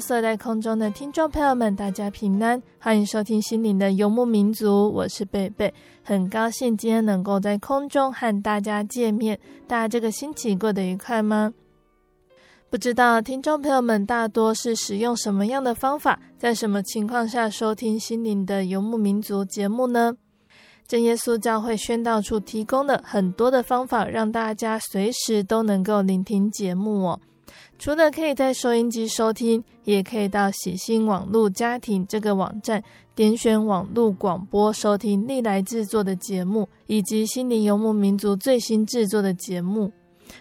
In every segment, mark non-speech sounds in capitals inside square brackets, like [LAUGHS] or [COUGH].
在空中的听众朋友们，大家平安，欢迎收听心灵的游牧民族，我是贝贝，很高兴今天能够在空中和大家见面。大家这个星期过得愉快吗？不知道听众朋友们大多是使用什么样的方法，在什么情况下收听心灵的游牧民族节目呢？真耶稣教会宣道处提供了很多的方法，让大家随时都能够聆听节目哦。除了可以在收音机收听，也可以到喜新网络家庭这个网站点选网络广播收听历来制作的节目，以及心灵游牧民族最新制作的节目。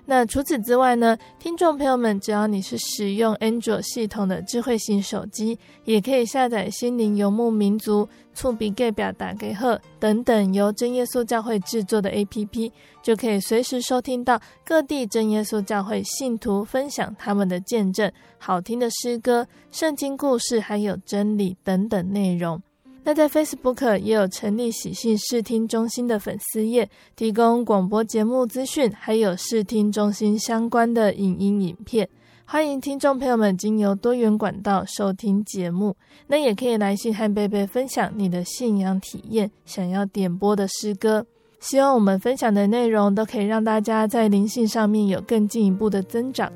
那除此之外呢，听众朋友们，只要你是使用安卓系统的智慧型手机，也可以下载心灵游牧民族、触笔盖表达给贺等等由真耶稣教会制作的 APP，就可以随时收听到各地真耶稣教会信徒分享他们的见证、好听的诗歌、圣经故事，还有真理等等内容。那在 Facebook 也有成立喜信视听中心的粉丝页，提供广播节目资讯，还有视听中心相关的影音影片。欢迎听众朋友们经由多元管道收听节目。那也可以来信和贝贝分享你的信仰体验，想要点播的诗歌。希望我们分享的内容都可以让大家在灵性上面有更进一步的增长。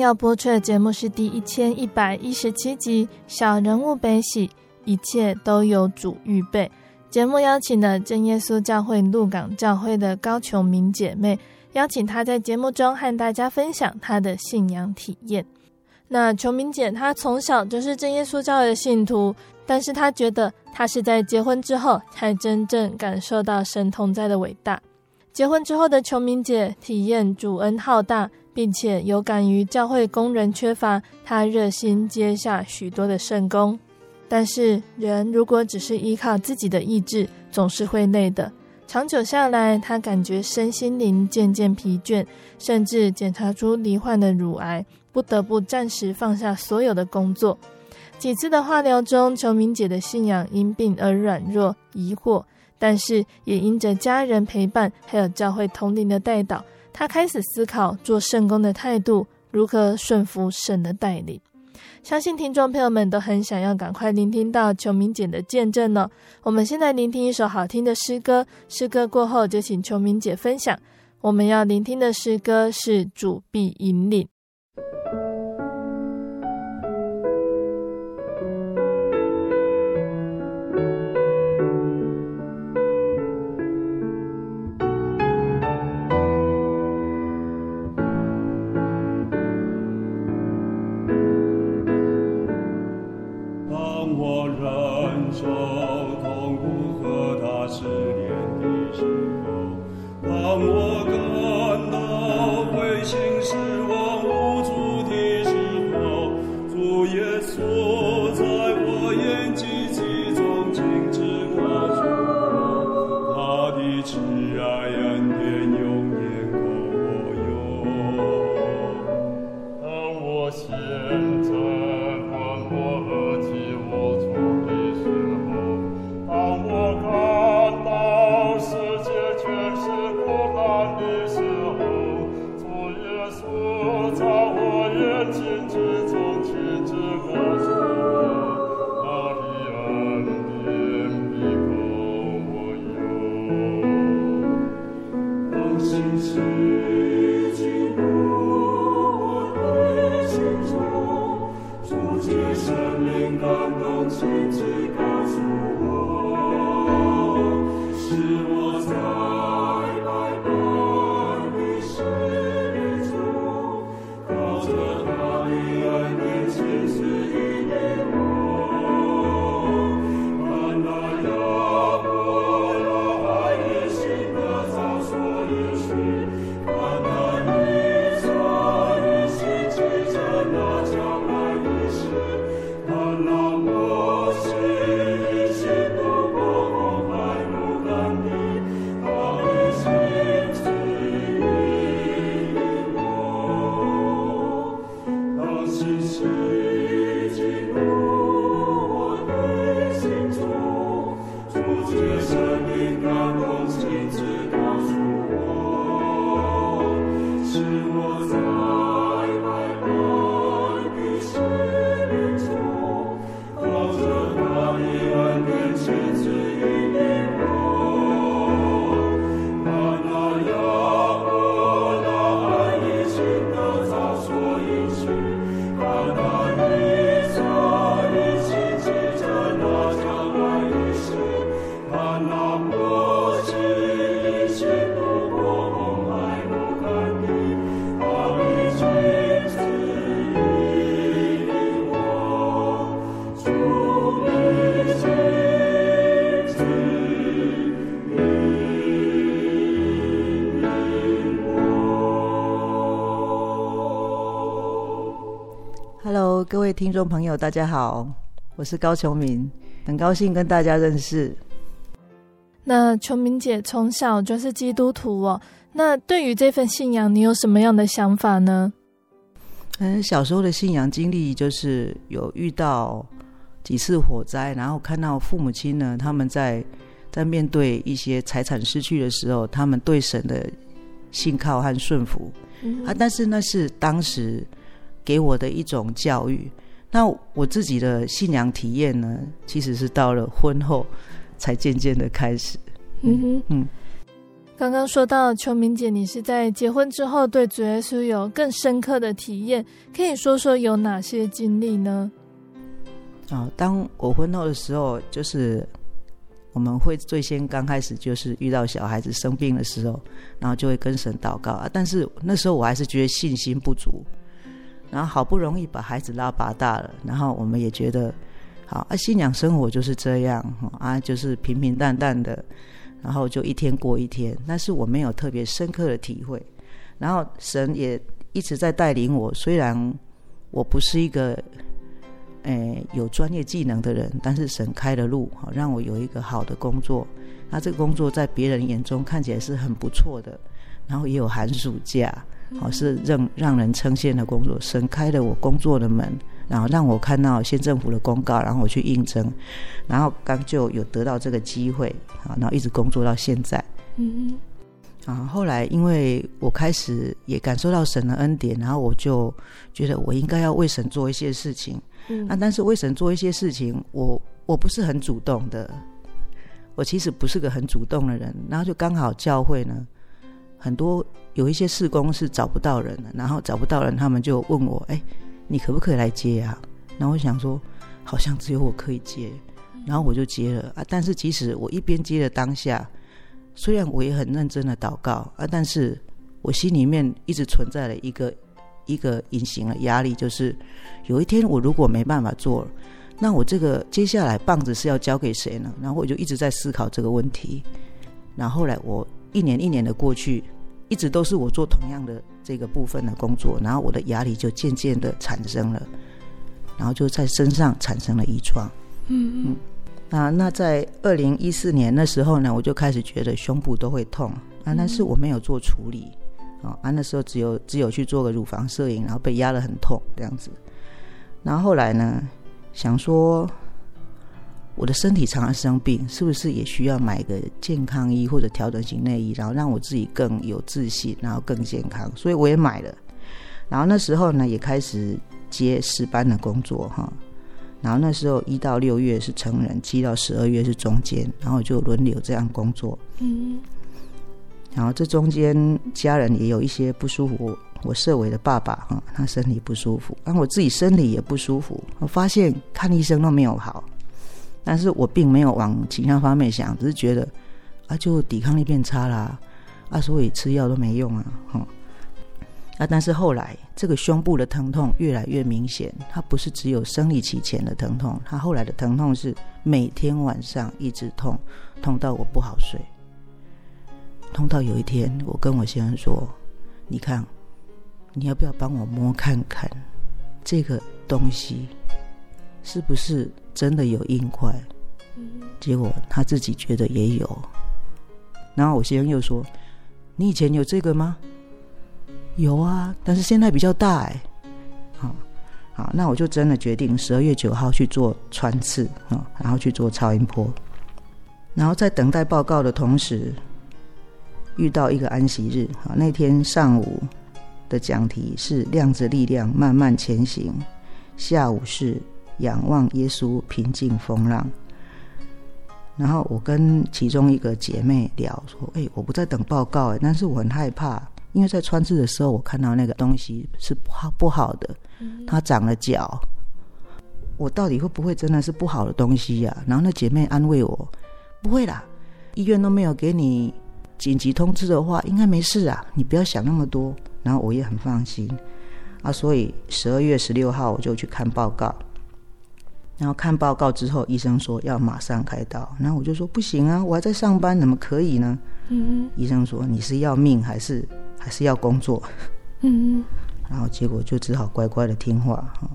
要播出的节目是第一千一百一十七集《小人物悲喜》，一切都有主预备。节目邀请了正耶稣教会鹿港教会的高琼明姐妹，邀请她在节目中和大家分享她的信仰体验。那琼明姐她从小就是正耶稣教的信徒，但是她觉得她是在结婚之后才真正感受到神同在的伟大。结婚之后的琼明姐体验主恩浩大。并且有感于教会工人缺乏，他热心接下许多的圣工。但是人如果只是依靠自己的意志，总是会累的。长久下来，他感觉身心灵渐渐疲倦，甚至检查出罹患的乳癌，不得不暂时放下所有的工作。几次的化疗中，求明姐的信仰因病而软弱疑惑，但是也因着家人陪伴，还有教会同龄的代祷。他开始思考做圣工的态度，如何顺服神的带领。相信听众朋友们都很想要赶快聆听到琼明姐的见证呢。我们现在聆听一首好听的诗歌，诗歌过后就请琼明姐分享。我们要聆听的诗歌是《主必引领》。听众朋友，大家好，我是高琼明，很高兴跟大家认识。那琼明姐从小就是基督徒哦，那对于这份信仰，你有什么样的想法呢？嗯，小时候的信仰经历就是有遇到几次火灾，然后看到父母亲呢，他们在在面对一些财产失去的时候，他们对神的信靠和顺服。嗯、啊，但是那是当时。给我的一种教育。那我自己的信仰体验呢，其实是到了婚后才渐渐的开始。嗯哼，嗯。刚刚说到秋明姐，你是在结婚之后对主耶稣有更深刻的体验，可以说说有哪些经历呢？啊，当我婚后的时候，就是我们会最先刚开始就是遇到小孩子生病的时候，然后就会跟神祷告啊。但是那时候我还是觉得信心不足。然后好不容易把孩子拉拔大了，然后我们也觉得，好啊，信仰生活就是这样啊，就是平平淡淡的，然后就一天过一天。但是我没有特别深刻的体会，然后神也一直在带领我。虽然我不是一个诶有专业技能的人，但是神开了路，好让我有一个好的工作。那这个工作在别人眼中看起来是很不错的，然后也有寒暑假。好是让让人称羡的工作，神开了我工作的门，然后让我看到县政府的公告，然后我去应征，然后刚就有得到这个机会，啊，然后一直工作到现在。嗯，啊，后来因为我开始也感受到神的恩典，然后我就觉得我应该要为神做一些事情。嗯，啊，但是为神做一些事情，我我不是很主动的，我其实不是个很主动的人，然后就刚好教会呢。很多有一些事工是找不到人的，然后找不到人，他们就问我：“哎，你可不可以来接啊？”然后我想说，好像只有我可以接，然后我就接了啊。但是即使我一边接的当下，虽然我也很认真的祷告啊，但是我心里面一直存在了一个一个隐形的压力，就是有一天我如果没办法做了，那我这个接下来棒子是要交给谁呢？然后我就一直在思考这个问题。然后后来我。一年一年的过去，一直都是我做同样的这个部分的工作，然后我的压力就渐渐的产生了，然后就在身上产生了遗状。嗯嗯。啊那在二零一四年那时候呢，我就开始觉得胸部都会痛啊，但是我没有做处理啊，啊那时候只有只有去做个乳房摄影，然后被压得很痛这样子。然后后来呢，想说。我的身体常常生病，是不是也需要买个健康衣或者调整型内衣，然后让我自己更有自信，然后更健康？所以我也买了。然后那时候呢，也开始接实班的工作哈。然后那时候一到六月是成人，七到十二月是中间，然后就轮流这样工作。嗯。然后这中间家人也有一些不舒服，我设为的爸爸哈，他身体不舒服，然后我自己身体也不舒服，我发现看医生都没有好。但是我并没有往其他方面想，只是觉得啊，就抵抗力变差啦，啊，所以吃药都没用啊，哈，啊，但是后来这个胸部的疼痛越来越明显，它不是只有生理期前的疼痛，它后来的疼痛是每天晚上一直痛，痛到我不好睡，痛到有一天我跟我先生说，你看，你要不要帮我摸看看这个东西是不是？真的有硬块，结果他自己觉得也有，然后我先生又说：“你以前有这个吗？”“有啊，但是现在比较大哎。”“好，好，那我就真的决定十二月九号去做穿刺啊，然后去做超音波，然后在等待报告的同时，遇到一个安息日啊，那天上午的讲题是“量子力量慢慢前行”，下午是。仰望耶稣，平静风浪。然后我跟其中一个姐妹聊说：“哎、欸，我不在等报告，哎，但是我很害怕，因为在穿刺的时候，我看到那个东西是不好不好的，它长了脚。我到底会不会真的是不好的东西呀、啊？”然后那姐妹安慰我：“不会啦，医院都没有给你紧急通知的话，应该没事啊，你不要想那么多。”然后我也很放心啊，所以十二月十六号我就去看报告。然后看报告之后，医生说要马上开刀。然后我就说不行啊，我还在上班，怎么可以呢？嗯嗯。医生说你是要命还是还是要工作？嗯嗯。然后结果就只好乖乖的听话哈。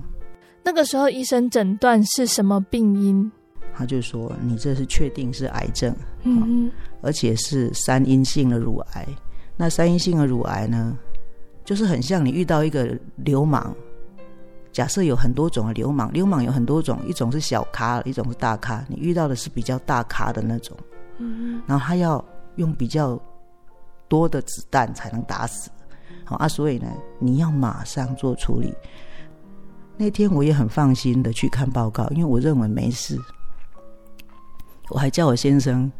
那个时候医生诊断是什么病因？他就说你这是确定是癌症，嗯嗯，而且是三阴性的乳癌。那三阴性的乳癌呢，就是很像你遇到一个流氓。假设有很多种的流氓，流氓有很多种，一种是小咖，一种是大咖。你遇到的是比较大咖的那种，嗯，然后他要用比较多的子弹才能打死，好啊，所以呢，你要马上做处理。那天我也很放心的去看报告，因为我认为没事，我还叫我先生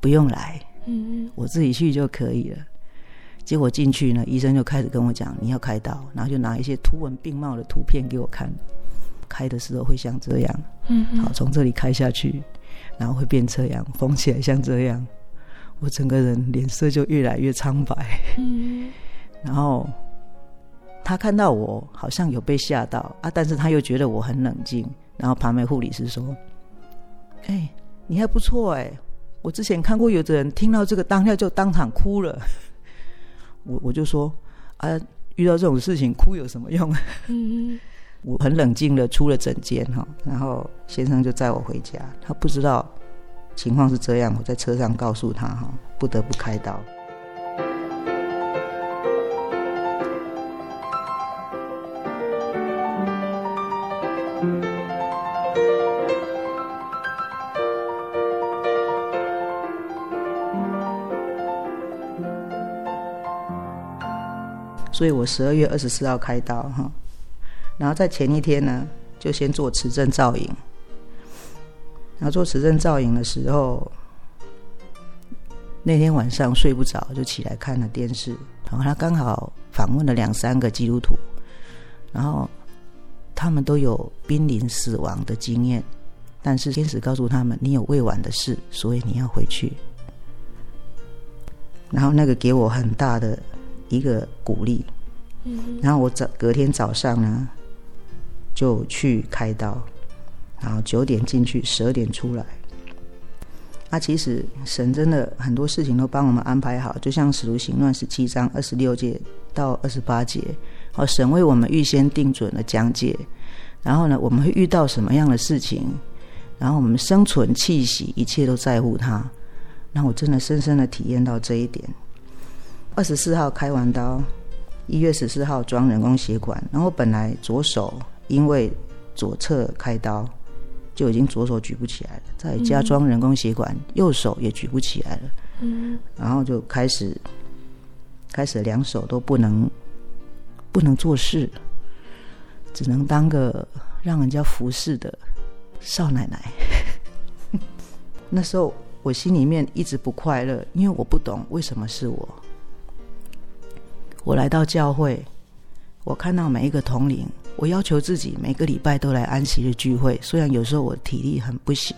不用来，嗯，我自己去就可以了。结果进去呢，医生就开始跟我讲，你要开刀，然后就拿一些图文并茂的图片给我看，开的时候会像这样，嗯，好，从这里开下去，然后会变这样，缝起来像这样，我整个人脸色就越来越苍白，嗯，然后他看到我好像有被吓到啊，但是他又觉得我很冷静，然后旁边护理师说：“哎，你还不错哎，我之前看过有的人听到这个当下就当场哭了。”我我就说啊，遇到这种事情哭有什么用？[LAUGHS] 嗯，我很冷静的出了诊间哈，然后先生就载我回家。他不知道情况是这样，我在车上告诉他哈，不得不开刀。所以我十二月二十四号开刀哈，然后在前一天呢，就先做磁振造影。然后做磁振造影的时候，那天晚上睡不着，就起来看了电视。然后他刚好访问了两三个基督徒，然后他们都有濒临死亡的经验，但是天使告诉他们：“你有未完的事，所以你要回去。”然后那个给我很大的。一个鼓励，然后我早隔天早上呢，就去开刀，然后九点进去，十二点出来。那、啊、其实神真的很多事情都帮我们安排好，就像《使徒行传》十七章二十六节到二十八节，哦，神为我们预先定准了讲解，然后呢，我们会遇到什么样的事情，然后我们生存气息，一切都在乎他。那我真的深深的体验到这一点。二十四号开完刀，一月十四号装人工血管，然后本来左手因为左侧开刀。就已经左手举不起来了，再加装人工血管，嗯、右手也举不起来了。嗯，然后就开始，开始两手都不能，不能做事，只能当个让人家服侍的少奶奶。[LAUGHS] 那时候我心里面一直不快乐，因为我不懂为什么是我。我来到教会，我看到每一个同龄。我要求自己每个礼拜都来安息日聚会，虽然有时候我体力很不行，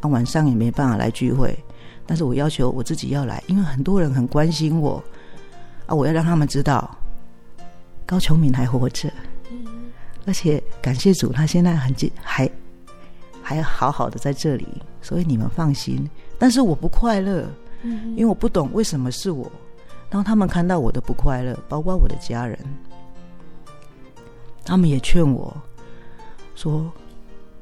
啊晚上也没办法来聚会，但是我要求我自己要来，因为很多人很关心我，啊我要让他们知道高琼敏还活着，而且感谢主，他现在很健，还还好好的在这里，所以你们放心。但是我不快乐，因为我不懂为什么是我，当他们看到我的不快乐，包括我的家人。他们也劝我说：“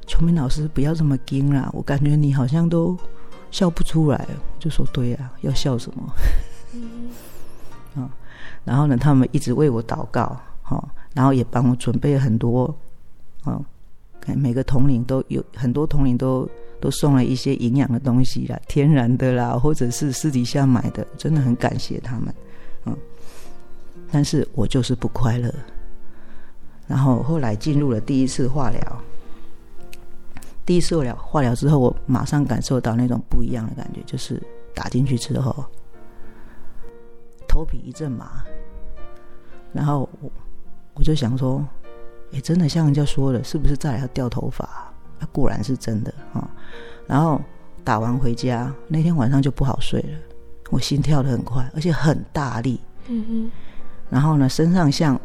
琼明老师，不要这么惊啦，我感觉你好像都笑不出来。”我就说：“对呀、啊，要笑什么？”嗯，[LAUGHS] 然后呢，他们一直为我祷告，哈，然后也帮我准备很多，嗯，每个同龄都有很多同龄都都送了一些营养的东西啦，天然的啦，或者是私底下买的，真的很感谢他们，嗯，但是我就是不快乐。然后后来进入了第一次化疗，第一次化疗化疗之后，我马上感受到那种不一样的感觉，就是打进去之后，头皮一阵麻，然后我我就想说，哎，真的像人家说的，是不是再来要掉头发？那果然是真的啊。然后打完回家那天晚上就不好睡了，我心跳的很快，而且很大力。嗯哼。然后呢，身上像。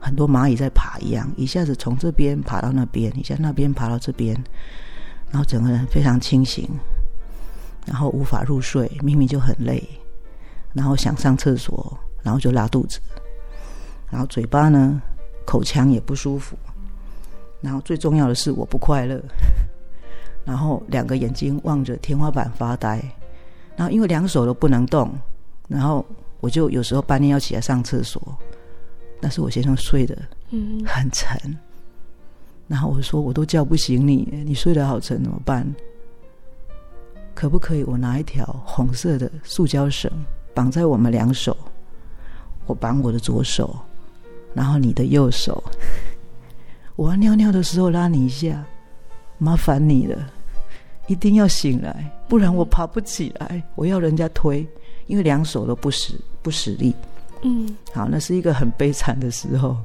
很多蚂蚁在爬一样，一下子从这边爬到那边，一下那边爬到这边，然后整个人非常清醒，然后无法入睡，明明就很累，然后想上厕所，然后就拉肚子，然后嘴巴呢，口腔也不舒服，然后最重要的是我不快乐，[LAUGHS] 然后两个眼睛望着天花板发呆，然后因为两手都不能动，然后我就有时候半夜要起来上厕所。但是我先生睡得很沉，嗯、然后我说我都叫不醒你，你睡得好沉怎么办？可不可以我拿一条红色的塑胶绳绑在我们两手？我绑我的左手，然后你的右手。我要尿尿的时候拉你一下，麻烦你了，一定要醒来，不然我爬不起来。我要人家推，因为两手都不使不使力。嗯，好，那是一个很悲惨的时候，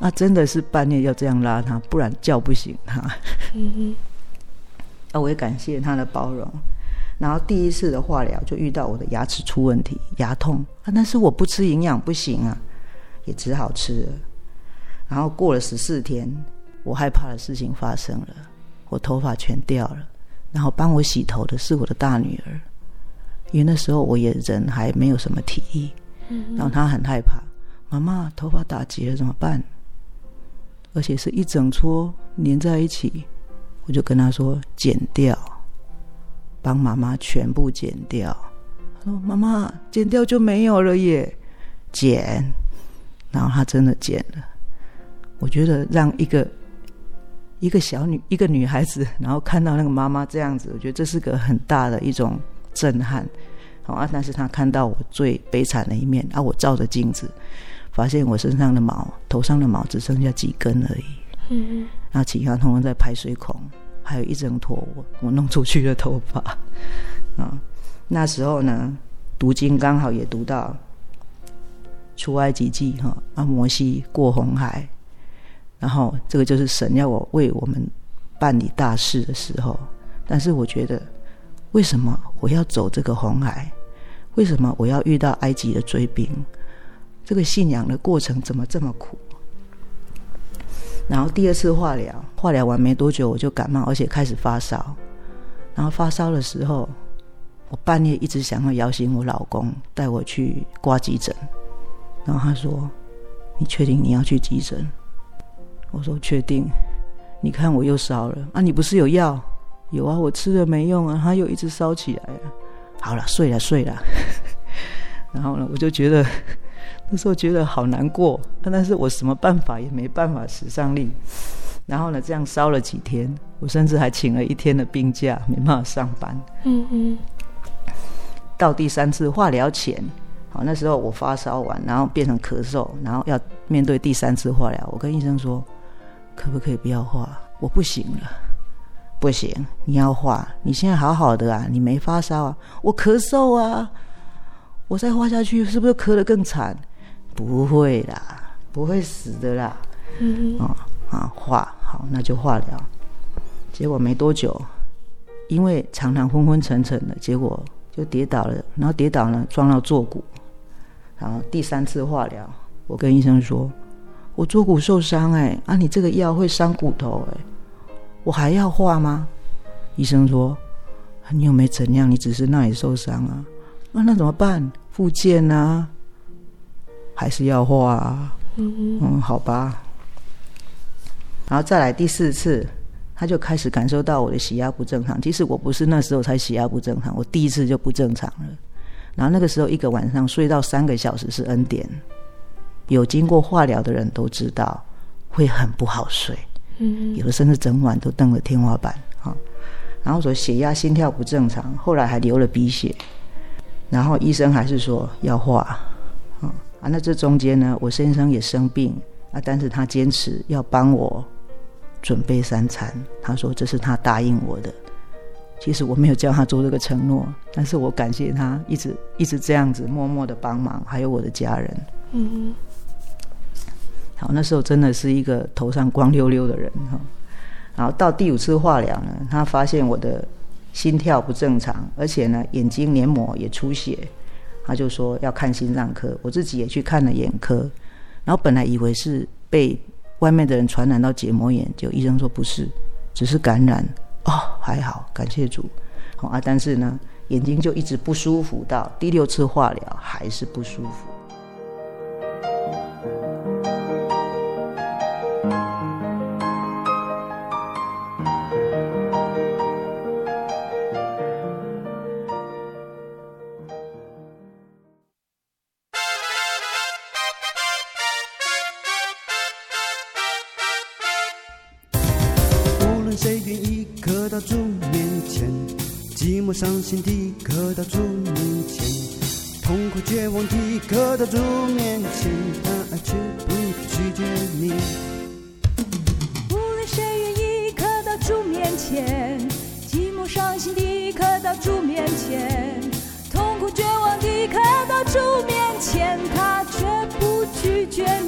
啊真的是半夜要这样拉他，不然叫不醒他。嗯哼，啊，我也感谢他的包容。然后第一次的化疗就遇到我的牙齿出问题，牙痛啊，但是我不吃营养不行啊，也只好吃了。然后过了十四天，我害怕的事情发生了，我头发全掉了。然后帮我洗头的是我的大女儿，因为那时候我也人还没有什么体力。然后她很害怕，妈妈头发打结了怎么办？而且是一整撮粘在一起，我就跟她说剪掉，帮妈妈全部剪掉。她说妈妈剪掉就没有了耶，剪。然后她真的剪了。我觉得让一个一个小女一个女孩子，然后看到那个妈妈这样子，我觉得这是个很大的一种震撼。好啊！但是她看到我最悲惨的一面啊！我照着镜子，发现我身上的毛、头上的毛只剩下几根而已。嗯嗯。然后其他通通在排水孔，还有一整坨我我弄出去的头发。啊，那时候呢，读经刚好也读到出埃及记哈，啊，摩西过红海，然后这个就是神要我为我们办理大事的时候。但是我觉得。为什么我要走这个红海？为什么我要遇到埃及的追兵？这个信仰的过程怎么这么苦？然后第二次化疗，化疗完没多久我就感冒，而且开始发烧。然后发烧的时候，我半夜一直想要摇醒我老公，带我去挂急诊。然后他说：“你确定你要去急诊？”我说：“确定。”你看我又烧了啊！你不是有药？有啊，我吃了没用啊，他又一直烧起来了。好了，睡了睡了。[LAUGHS] 然后呢，我就觉得那时候觉得好难过，但是我什么办法也没办法使上力。然后呢，这样烧了几天，我甚至还请了一天的病假，没办法上班。嗯嗯。到第三次化疗前，好，那时候我发烧完，然后变成咳嗽，然后要面对第三次化疗，我跟医生说，可不可以不要化？我不行了，不行，你要化。你现在好好的啊，你没发烧啊，我咳嗽啊，我再化下去是不是咳得更惨？不会啦，不会死的啦。嗯嗯。啊啊，化好，那就化疗。结果没多久，因为常常昏昏沉沉的，结果就跌倒了，然后跌倒了撞到坐骨，然后第三次化疗，我跟医生说。我坐骨受伤哎，啊，你这个药会伤骨头哎，我还要化吗？医生说，你又没怎样，你只是那里受伤啊，那那怎么办？复健啊，还是要化啊？嗯嗯，好吧。然后再来第四次，他就开始感受到我的血压不正常。其实我不是那时候才血压不正常，我第一次就不正常了。然后那个时候一个晚上睡到三个小时是恩典。有经过化疗的人都知道，会很不好睡。嗯，有的甚至整晚都瞪着天花板啊。然后说血压、心跳不正常，后来还流了鼻血。然后医生还是说要化啊。啊，那这中间呢，我先生也生病啊，但是他坚持要帮我准备三餐。他说这是他答应我的。其实我没有叫他做这个承诺，但是我感谢他一直一直这样子默默的帮忙，还有我的家人。嗯。好，那时候真的是一个头上光溜溜的人哈。然后到第五次化疗呢，他发现我的心跳不正常，而且呢眼睛黏膜也出血，他就说要看心脏科。我自己也去看了眼科，然后本来以为是被外面的人传染到结膜炎，就医生说不是，只是感染。哦，还好，感谢主。好啊，但是呢眼睛就一直不舒服，到第六次化疗还是不舒服。伤心的刻到主面前，痛苦绝望的刻到主面前，他却不拒绝你。无论谁愿意刻到主面前，寂寞伤心的刻到主面前，痛苦绝望的刻到主面前，他却不拒绝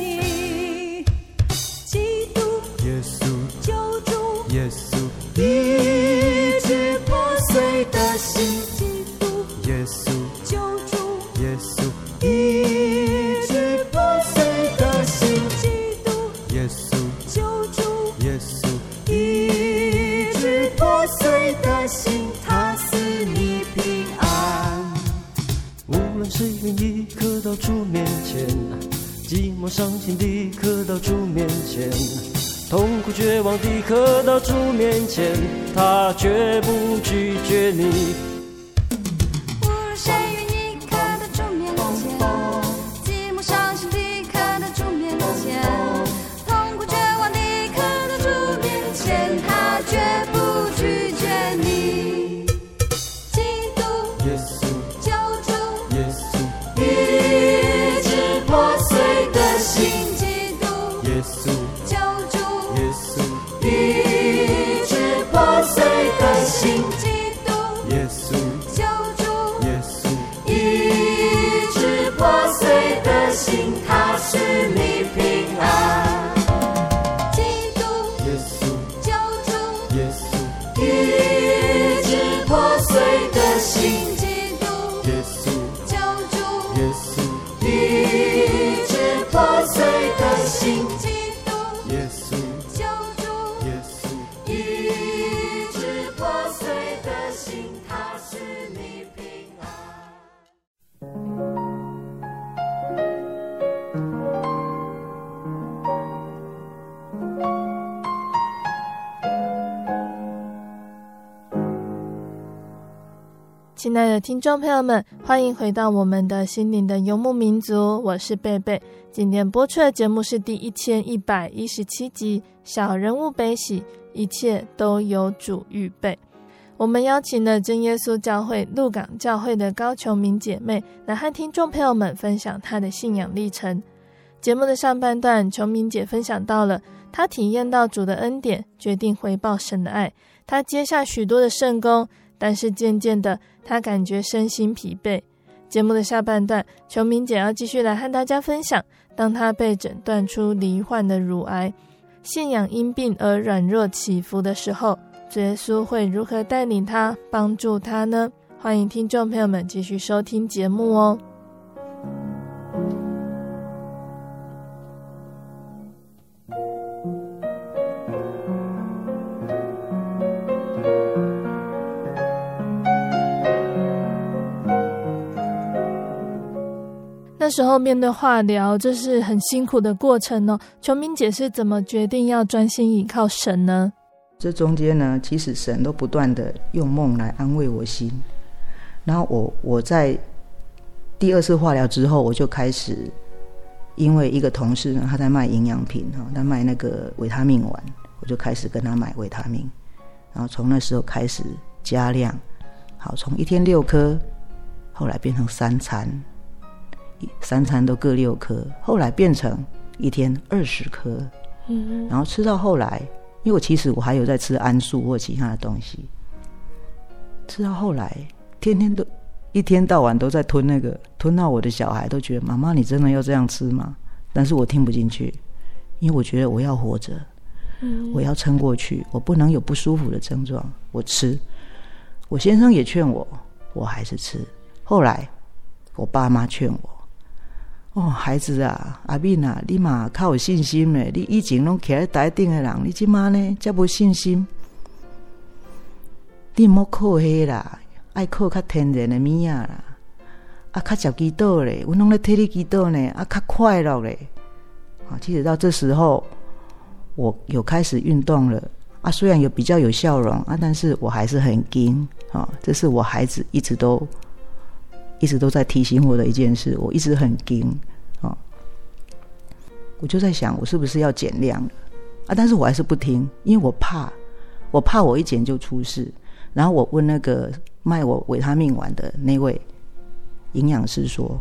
绝望的刻到主面前，他绝不拒绝你。亲爱的听众朋友们，欢迎回到我们的心灵的游牧民族，我是贝贝。今天播出的节目是第一千一百一十七集《小人物悲喜》，一切都有主预备。我们邀请了真耶稣教会鹿港教会的高琼明姐妹来和听众朋友们分享她的信仰历程。节目的上半段，琼明姐分享到了她体验到主的恩典，决定回报神的爱。她接下许多的圣工，但是渐渐的，他感觉身心疲惫。节目的下半段，琼明姐要继续来和大家分享，当她被诊断出罹患的乳癌，信仰因病而软弱起伏的时候。耶稣会如何带领她、帮助她呢？欢迎听众朋友们继续收听节目哦。那时候面对化疗，这是很辛苦的过程哦。琼明姐是怎么决定要专心依靠神呢？这中间呢，其实神都不断的用梦来安慰我心。然后我我在第二次化疗之后，我就开始因为一个同事呢，他在卖营养品哈，他卖那个维他命丸，我就开始跟他买维他命。然后从那时候开始加量，好，从一天六颗，后来变成三餐，三餐都各六颗，后来变成一天二十颗，嗯，然后吃到后来。因为我其实我还有在吃桉树或其他的东西，吃到后来天天都一天到晚都在吞那个，吞到我的小孩都觉得妈妈你真的要这样吃吗？但是我听不进去，因为我觉得我要活着，我要撑过去，我不能有不舒服的症状。我吃，我先生也劝我，我还是吃。后来我爸妈劝我。哦，孩子啊，阿敏啊，你嘛较有信心嘞！你以前拢徛在台顶的人，你即马呢，才无信心。你莫靠迄啦，爱靠较天然的物啊啦，啊，较食祈祷咧，我拢咧替你祈祷呢，啊，较快乐咧。啊，其实到这时候，我有开始运动了啊，虽然有比较有笑容啊，但是我还是很惊啊。这是我孩子一直都。一直都在提醒我的一件事，我一直很惊哦！我就在想，我是不是要减量了啊？但是我还是不听，因为我怕，我怕我一减就出事。然后我问那个卖我维他命丸的那位营养师说：“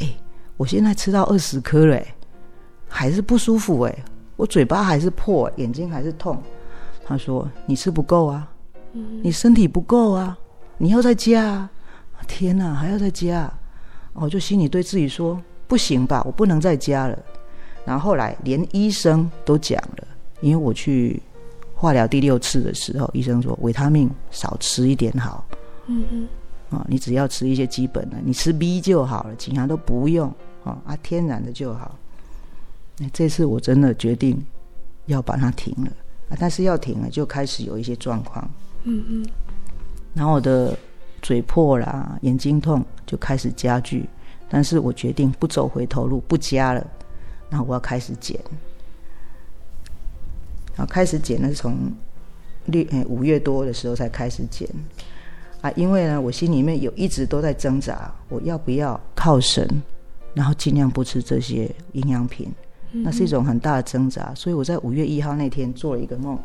哎，我现在吃到二十颗了，还是不舒服哎，我嘴巴还是破，眼睛还是痛。”他说：“你吃不够啊，你身体不够啊，你要再加啊。”天哪，还要再加？我就心里对自己说：“不行吧，我不能再加了。”然后后来连医生都讲了，因为我去化疗第六次的时候，医生说维他命少吃一点好。嗯嗯。啊，你只要吃一些基本的，你吃 B 就好了，其他都不用啊，啊，天然的就好。那这次我真的决定要把它停了啊，但是要停了就开始有一些状况。嗯嗯。然后我的。嘴破啦，眼睛痛就开始加剧，但是我决定不走回头路，不加了。然后我要开始减，然后开始减呢，是从六诶五月多的时候才开始减啊，因为呢，我心里面有一直都在挣扎，我要不要靠神，然后尽量不吃这些营养品，那是一种很大的挣扎。所以我在五月一号那天做了一个梦，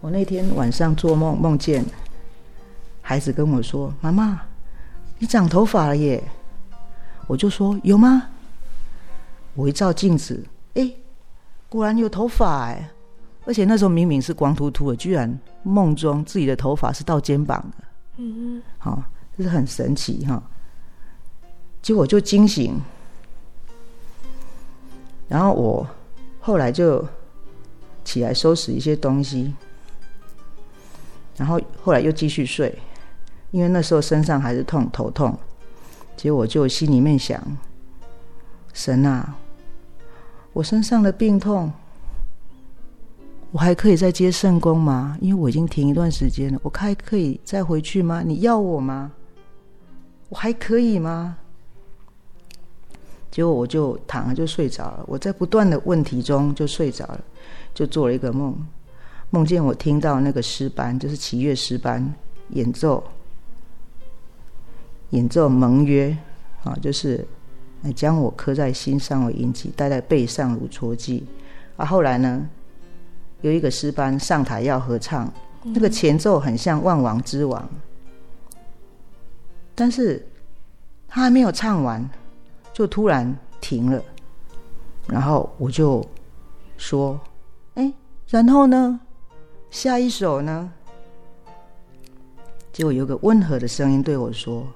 我那天晚上做梦，梦见。孩子跟我说：“妈妈，你长头发了耶！”我就说：“有吗？”我一照镜子，哎，果然有头发哎！而且那时候明明是光秃秃的，居然梦中自己的头发是到肩膀的。嗯嗯，好，这是很神奇哈。结果就惊醒，然后我后来就起来收拾一些东西，然后后来又继续睡。因为那时候身上还是痛，头痛，结果我就心里面想：神啊，我身上的病痛，我还可以再接圣工吗？因为我已经停一段时间了，我还可以再回去吗？你要我吗？我还可以吗？结果我就躺了，就睡着了。我在不断的问题中就睡着了，就做了一个梦，梦见我听到那个诗班，就是七月诗班。演奏演奏盟约啊，就是将我刻在心上为印记，戴在背上如戳记。啊，后来呢，有一个诗班上台要合唱，那个前奏很像《万王之王》，但是他还没有唱完，就突然停了，然后我就说：“哎，然后呢？下一首呢？”结果有个温和的声音对我说：“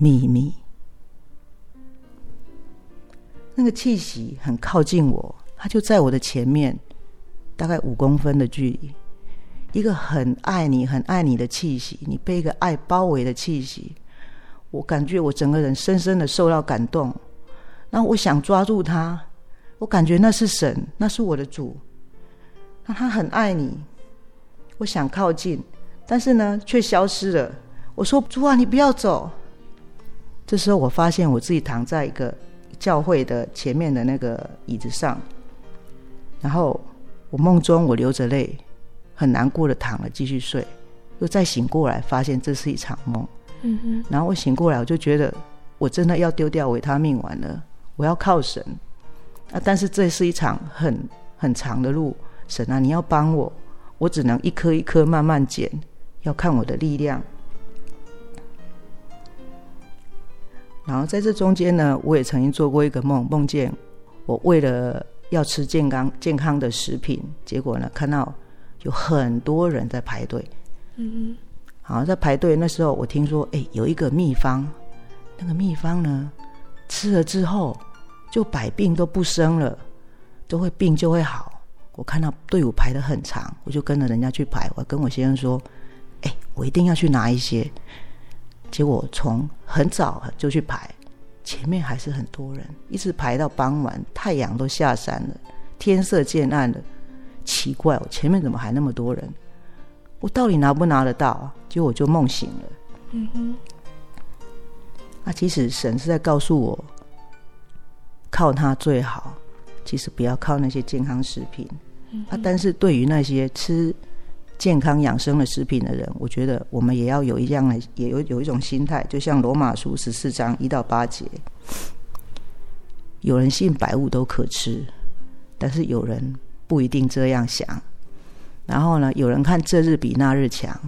秘密。”那个气息很靠近我。他就在我的前面，大概五公分的距离，一个很爱你、很爱你的气息，你被一个爱包围的气息，我感觉我整个人深深的受到感动，然后我想抓住他，我感觉那是神，那是我的主，那他很爱你，我想靠近，但是呢，却消失了。我说：“主啊，你不要走。”这时候我发现我自己躺在一个教会的前面的那个椅子上。然后我梦中我流着泪，很难过的躺了，继续睡，又再醒过来，发现这是一场梦。嗯哼。然后我醒过来，我就觉得我真的要丢掉维他命丸了，我要靠神啊！但是这是一场很很长的路，神啊，你要帮我，我只能一颗一颗慢慢捡，要看我的力量。然后在这中间呢，我也曾经做过一个梦，梦见我为了。要吃健康健康的食品，结果呢，看到有很多人在排队。嗯嗯，好，在排队那时候，我听说，哎，有一个秘方，那个秘方呢，吃了之后就百病都不生了，都会病就会好。我看到队伍排得很长，我就跟着人家去排。我跟我先生说，哎，我一定要去拿一些。结果从很早就去排。前面还是很多人，一直排到傍晚，太阳都下山了，天色渐暗了。奇怪，我前面怎么还那么多人？我到底拿不拿得到？结果我就梦醒了。嗯哼。那其实神是在告诉我，靠他最好。其实不要靠那些健康食品。嗯。啊，但是对于那些吃。健康养生的食品的人，我觉得我们也要有一样的，也有有一种心态，就像罗马书十四章一到八节，有人信百物都可吃，但是有人不一定这样想。然后呢，有人看这日比那日强，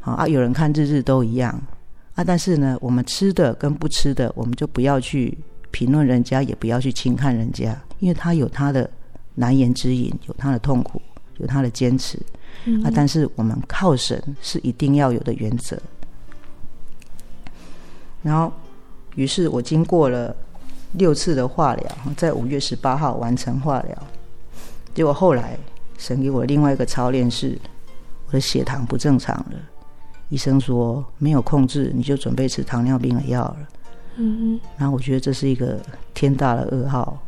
啊，有人看日日都一样啊。但是呢，我们吃的跟不吃的，我们就不要去评论人家，也不要去轻看人家，因为他有他的难言之隐，有他的痛苦，有他的坚持。嗯、啊！但是我们靠神是一定要有的原则。然后，于是我经过了六次的化疗，在五月十八号完成化疗。结果后来神给我另外一个操练是，我的血糖不正常了。医生说没有控制，你就准备吃糖尿病的药了。嗯嗯。然后我觉得这是一个天大的噩耗，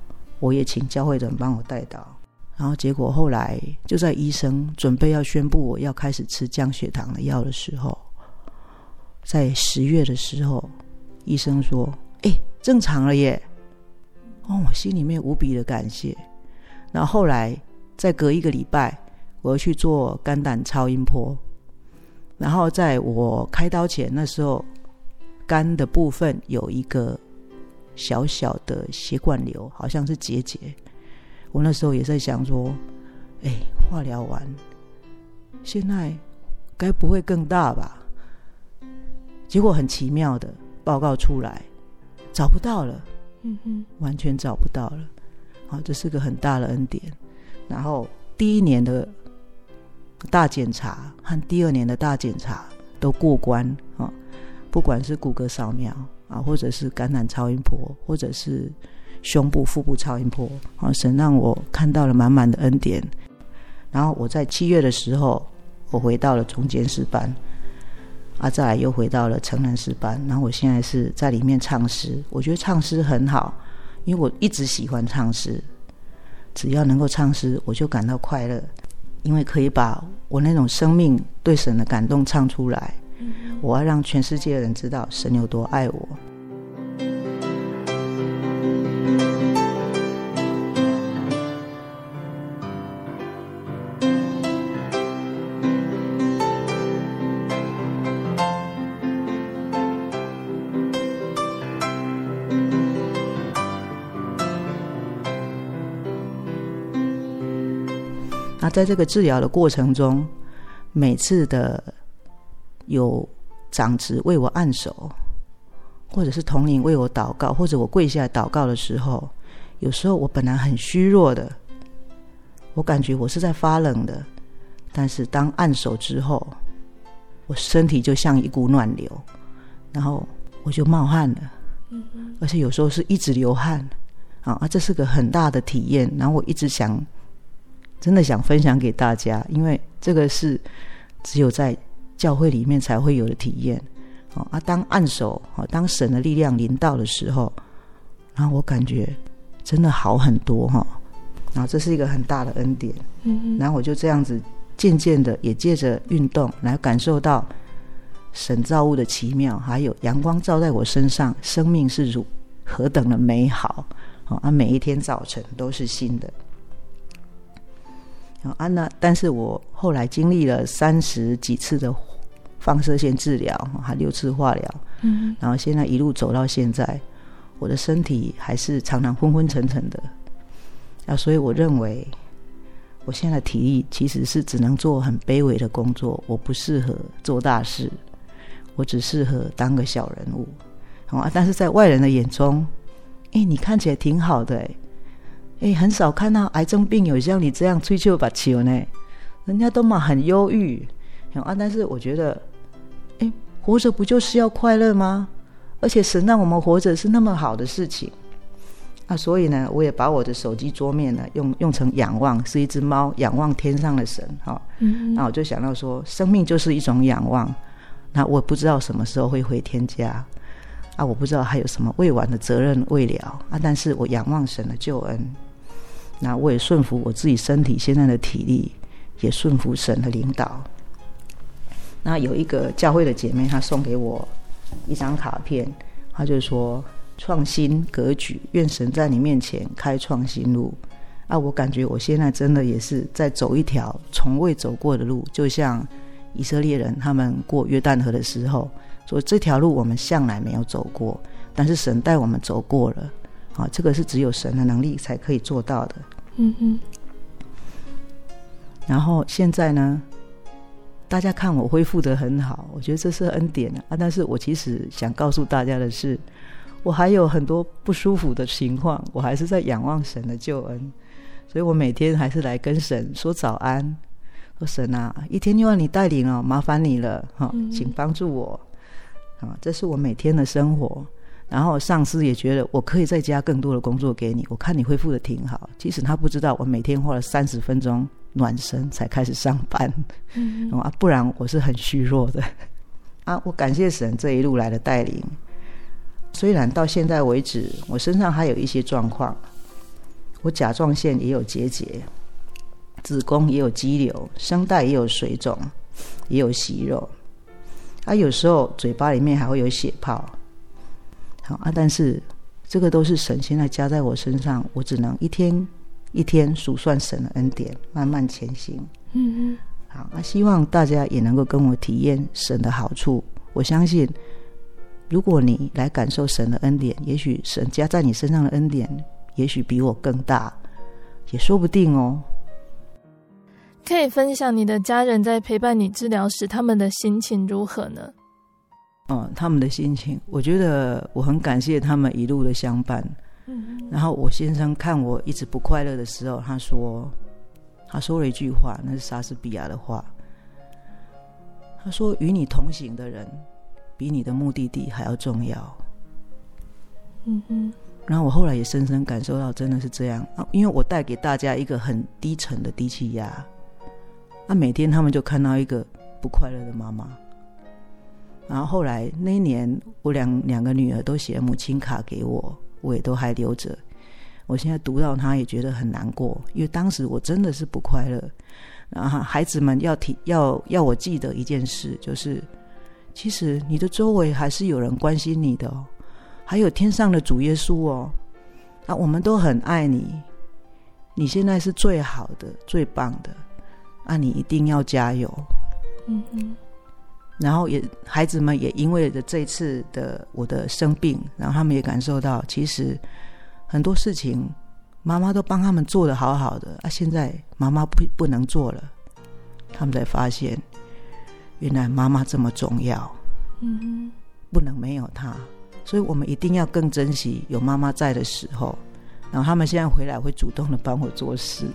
我也请教会的人帮我代祷。然后结果后来就在医生准备要宣布我要开始吃降血糖的药的时候，在十月的时候，医生说：“哎，正常了耶！”哦，我心里面无比的感谢。然后后来再隔一个礼拜，我要去做肝胆超音波。然后在我开刀前那时候，肝的部分有一个小小的血管瘤，好像是结节。我那时候也在想说，哎，化疗完，现在该不会更大吧？结果很奇妙的报告出来，找不到了，嗯哼，完全找不到了。好，这是个很大的恩典。然后第一年的大检查和第二年的大检查都过关啊，不管是骨骼扫描啊，或者是感染超音波，或者是。胸部、腹部超音波，啊，神让我看到了满满的恩典。然后我在七月的时候，我回到了中间诗班，啊，再来又回到了成人诗班。然后我现在是在里面唱诗，我觉得唱诗很好，因为我一直喜欢唱诗，只要能够唱诗，我就感到快乐，因为可以把我那种生命对神的感动唱出来。我要让全世界的人知道神有多爱我。在这个治疗的过程中，每次的有长子为我按手，或者是同灵为我祷告，或者我跪下来祷告的时候，有时候我本来很虚弱的，我感觉我是在发冷的，但是当按手之后，我身体就像一股暖流，然后我就冒汗了，而且有时候是一直流汗，啊，这是个很大的体验，然后我一直想，真的想分享给大家，因为这个是只有在教会里面才会有的体验，哦啊，当按手，啊，当神的力量临到的时候，然后我感觉真的好很多哈，然后这是一个很大的恩典，嗯然后我就这样子。渐渐的，也借着运动来感受到神造物的奇妙，还有阳光照在我身上，生命是如何等的美好啊！每一天早晨都是新的啊！那但是我后来经历了三十几次的放射线治疗，还六次化疗，嗯，然后现在一路走到现在，我的身体还是常常昏昏沉沉的啊！所以我认为。我现在的体力其实是只能做很卑微的工作，我不适合做大事，我只适合当个小人物，好啊！但是在外人的眼中，哎，你看起来挺好的，哎，哎，很少看到癌症病友像你这样追求把球呢，人家都嘛很忧郁，啊！但是我觉得，哎，活着不就是要快乐吗？而且神让我们活着是那么好的事情。啊所以呢，我也把我的手机桌面呢用用成仰望，是一只猫仰望天上的神，哈、哦。嗯。那我就想到说，生命就是一种仰望。那我不知道什么时候会回天家，啊，我不知道还有什么未完的责任未了啊。但是我仰望神的救恩，那我也顺服我自己身体现在的体力，也顺服神的领导。那有一个教会的姐妹，她送给我一张卡片，她就说。创新格局，愿神在你面前开创新路。啊，我感觉我现在真的也是在走一条从未走过的路，就像以色列人他们过约旦河的时候，说这条路我们向来没有走过，但是神带我们走过了。啊，这个是只有神的能力才可以做到的。嗯嗯。然后现在呢，大家看我恢复的很好，我觉得这是恩典啊。但是我其实想告诉大家的是。我还有很多不舒服的情况，我还是在仰望神的救恩，所以我每天还是来跟神说早安，说神啊，一天又要你带领哦，麻烦你了哈，请帮助我啊，这是我每天的生活。然后上司也觉得我可以再加更多的工作给你，我看你恢复的挺好，其实他不知道我每天花了三十分钟暖身才开始上班，嗯。[LAUGHS] [LAUGHS] 啊，不然我是很虚弱的。啊。我感谢神这一路来的带领。虽然到现在为止，我身上还有一些状况，我甲状腺也有结节，子宫也有肌瘤，声带也有水肿，也有息肉，啊，有时候嘴巴里面还会有血泡，好啊，但是这个都是神现在加在我身上，我只能一天一天数算神的恩典，慢慢前行。嗯嗯，好，那希望大家也能够跟我体验神的好处，我相信。如果你来感受神的恩典，也许神加在你身上的恩典，也许比我更大，也说不定哦。可以分享你的家人在陪伴你治疗时，他们的心情如何呢？嗯，他们的心情，我觉得我很感谢他们一路的相伴。嗯，然后我先生看我一直不快乐的时候，他说，他说了一句话，那是莎士比亚的话。他说：“与你同行的人。”比你的目的地还要重要。嗯哼，然后我后来也深深感受到，真的是这样啊！因为我带给大家一个很低沉的低气压，那每天他们就看到一个不快乐的妈妈。然后后来那一年，我两两个女儿都写母亲卡给我，我也都还留着。我现在读到，她也觉得很难过，因为当时我真的是不快乐。然后孩子们要提要要我记得一件事，就是。其实你的周围还是有人关心你的哦，还有天上的主耶稣哦，啊，我们都很爱你，你现在是最好的、最棒的，啊，你一定要加油。嗯嗯。然后也孩子们也因为的这次的我的生病，然后他们也感受到，其实很多事情妈妈都帮他们做得好好的啊，现在妈妈不不能做了，他们才发现，原来妈妈这么重要，嗯，不能没有她，所以我们一定要更珍惜有妈妈在的时候。然后他们现在回来会主动的帮我做事。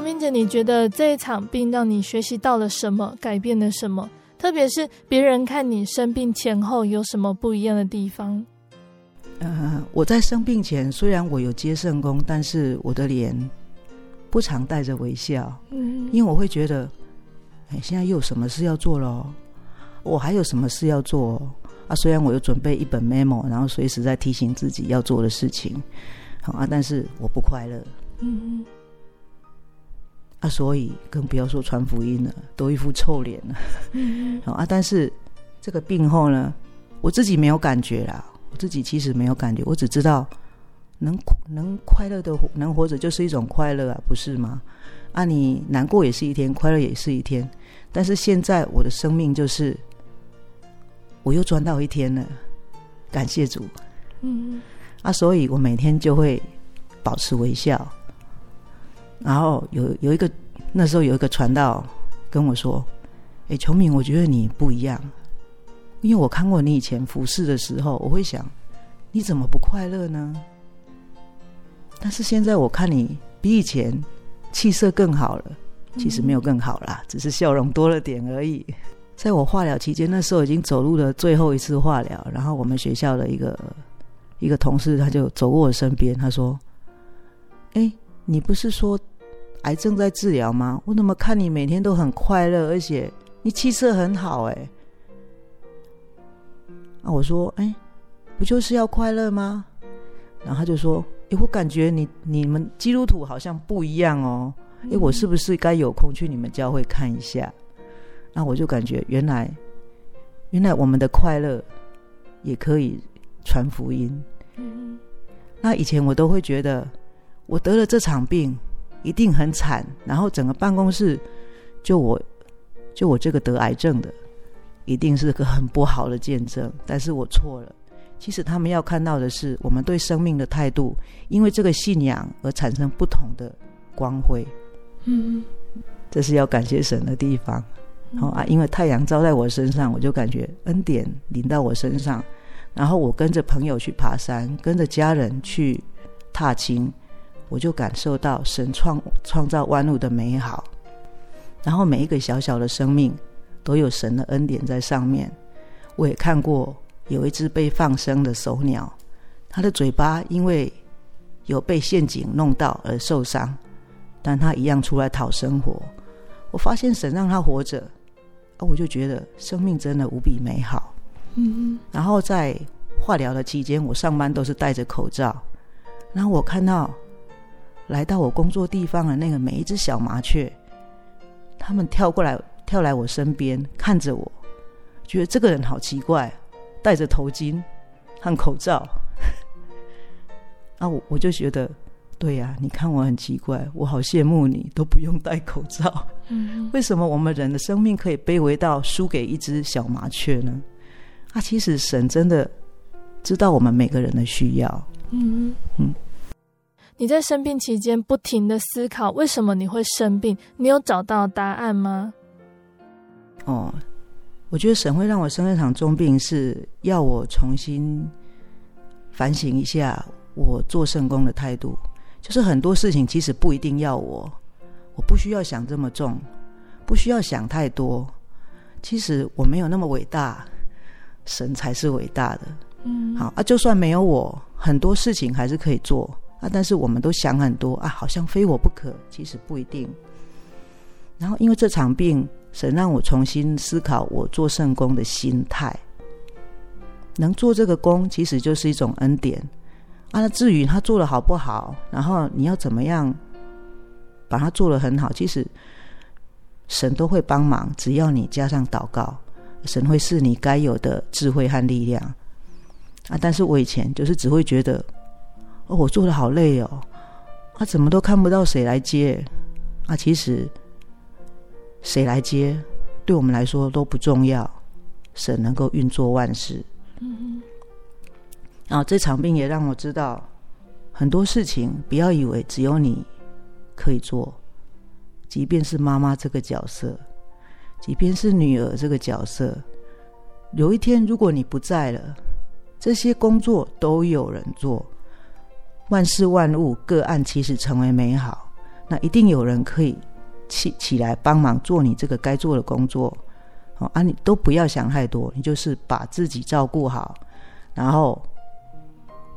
明姐，你觉得这一场病让你学习到了什么？改变了什么？特别是别人看你生病前后有什么不一样的地方？呃，我在生病前虽然我有接圣功，但是我的脸不常带着微笑。嗯，因为我会觉得，哎，现在又有什么事要做喽？我还有什么事要做？啊，虽然我有准备一本 memo，然后随时在提醒自己要做的事情，好啊，但是我不快乐。嗯。啊，所以更不要说传福音了，都一副臭脸了。[LAUGHS] 嗯，啊，但是这个病后呢，我自己没有感觉啦。我自己其实没有感觉，我只知道能能快乐的能活着就是一种快乐啊，不是吗？啊，你难过也是一天，快乐也是一天。但是现在我的生命就是，我又赚到一天了，感谢主。嗯，啊，所以我每天就会保持微笑。然后有有一个那时候有一个传道跟我说：“哎，琼敏，我觉得你不一样，因为我看过你以前服侍的时候，我会想你怎么不快乐呢？但是现在我看你比以前气色更好了，其实没有更好啦，只是笑容多了点而已。在我化疗期间，那时候已经走入了最后一次化疗，然后我们学校的一个一个同事他就走过我身边，他说：‘哎，你不是说……’癌症在治疗吗？我怎么看你每天都很快乐，而且你气色很好哎。啊，我说哎，不就是要快乐吗？然后他就说，哎，我感觉你你们基督徒好像不一样哦。哎，我是不是该有空去你们教会看一下？那我就感觉原来原来我们的快乐也可以传福音。嗯。那以前我都会觉得我得了这场病。一定很惨，然后整个办公室就我，就我这个得癌症的，一定是个很不好的见证。但是我错了，其实他们要看到的是我们对生命的态度，因为这个信仰而产生不同的光辉。嗯，这是要感谢神的地方。好啊，因为太阳照在我身上，我就感觉恩典临到我身上，然后我跟着朋友去爬山，跟着家人去踏青。我就感受到神创创造万物的美好，然后每一个小小的生命都有神的恩典在上面。我也看过有一只被放生的手鸟，它的嘴巴因为有被陷阱弄到而受伤，但它一样出来讨生活。我发现神让它活着，我就觉得生命真的无比美好。嗯，然后在化疗的期间，我上班都是戴着口罩，然后我看到。来到我工作地方的那个每一只小麻雀，他们跳过来，跳来我身边，看着我，觉得这个人好奇怪，戴着头巾和口罩。[LAUGHS] 啊，我我就觉得，对呀，你看我很奇怪，我好羡慕你，都不用戴口罩。嗯，为什么我们人的生命可以卑微到输给一只小麻雀呢？啊，其实神真的知道我们每个人的需要。嗯嗯。你在生病期间不停的思考，为什么你会生病？你有找到答案吗？哦，我觉得神会让我生一场重病，是要我重新反省一下我做圣工的态度。就是很多事情其实不一定要我，我不需要想这么重，不需要想太多。其实我没有那么伟大，神才是伟大的。嗯，好啊，就算没有我，很多事情还是可以做。啊！但是我们都想很多啊，好像非我不可，其实不一定。然后因为这场病，神让我重新思考我做圣工的心态。能做这个工，其实就是一种恩典啊。那至于他做的好不好，然后你要怎么样把它做得很好，其实神都会帮忙，只要你加上祷告，神会赐你该有的智慧和力量啊。但是我以前就是只会觉得，我做的好累哦，啊，怎么都看不到谁来接啊。其实谁来接，对我们来说都不重要，神能够运作万事。嗯啊，这场病也让我知道很多事情，不要以为只有你可以做，即便是妈妈这个角色，即便是女儿这个角色，有一天如果你不在了，这些工作都有人做，万事万物个案其实成为美好，那一定有人可以起起来帮忙做你这个该做的工作。哦啊，你都不要想太多，你就是把自己照顾好，然后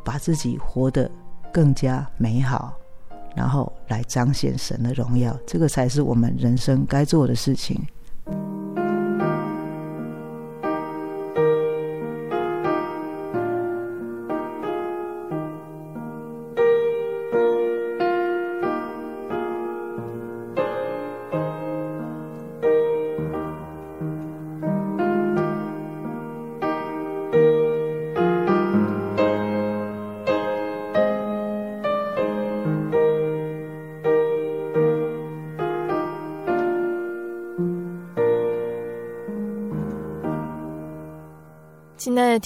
把自己活得更加美好，然后来彰显神的荣耀，这个才是我们人生该做的事情。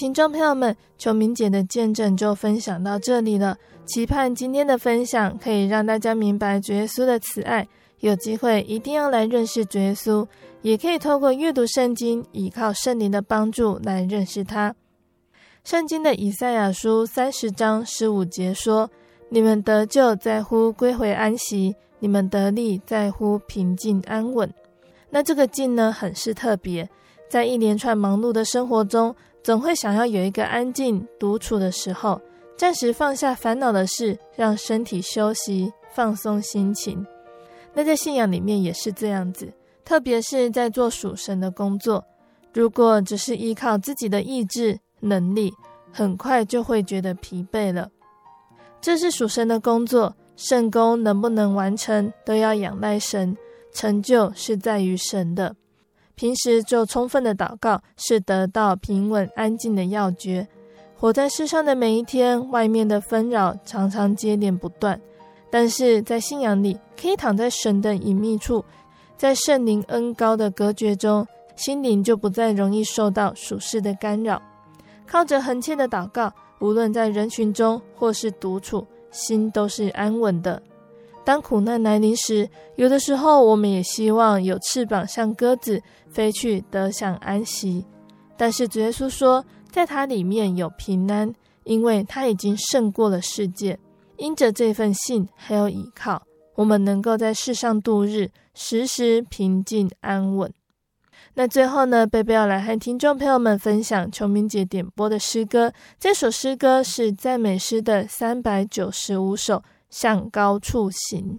听众朋友们，求明姐的见证就分享到这里了。期盼今天的分享可以让大家明白主耶稣的慈爱，有机会一定要来认识主耶稣，也可以透过阅读圣经，依靠圣灵的帮助来认识他。圣经的以赛亚书三十章十五节说：“你们得救在乎归回安息，你们得力在乎平静安稳。”那这个静呢，很是特别，在一连串忙碌的生活中。总会想要有一个安静独处的时候，暂时放下烦恼的事，让身体休息、放松心情。那在信仰里面也是这样子，特别是在做属神的工作，如果只是依靠自己的意志能力，很快就会觉得疲惫了。这是属神的工作，圣工能不能完成，都要仰赖神，成就是在于神的。平时就充分的祷告，是得到平稳安静的要诀。活在世上的每一天，外面的纷扰常常接连不断，但是在信仰里，可以躺在神的隐秘处，在圣灵恩高的隔绝中，心灵就不再容易受到属世的干扰。靠着恒切的祷告，无论在人群中或是独处，心都是安稳的。当苦难来临时，有的时候我们也希望有翅膀，像鸽子飞去得享安息。但是主耶稣说，在他里面有平安，因为他已经胜过了世界。因着这份信还有依靠，我们能够在世上度日，时时平静安稳。那最后呢，贝贝要来和听众朋友们分享琼明姐点播的诗歌。这首诗歌是赞美诗的三百九十五首。向高处行。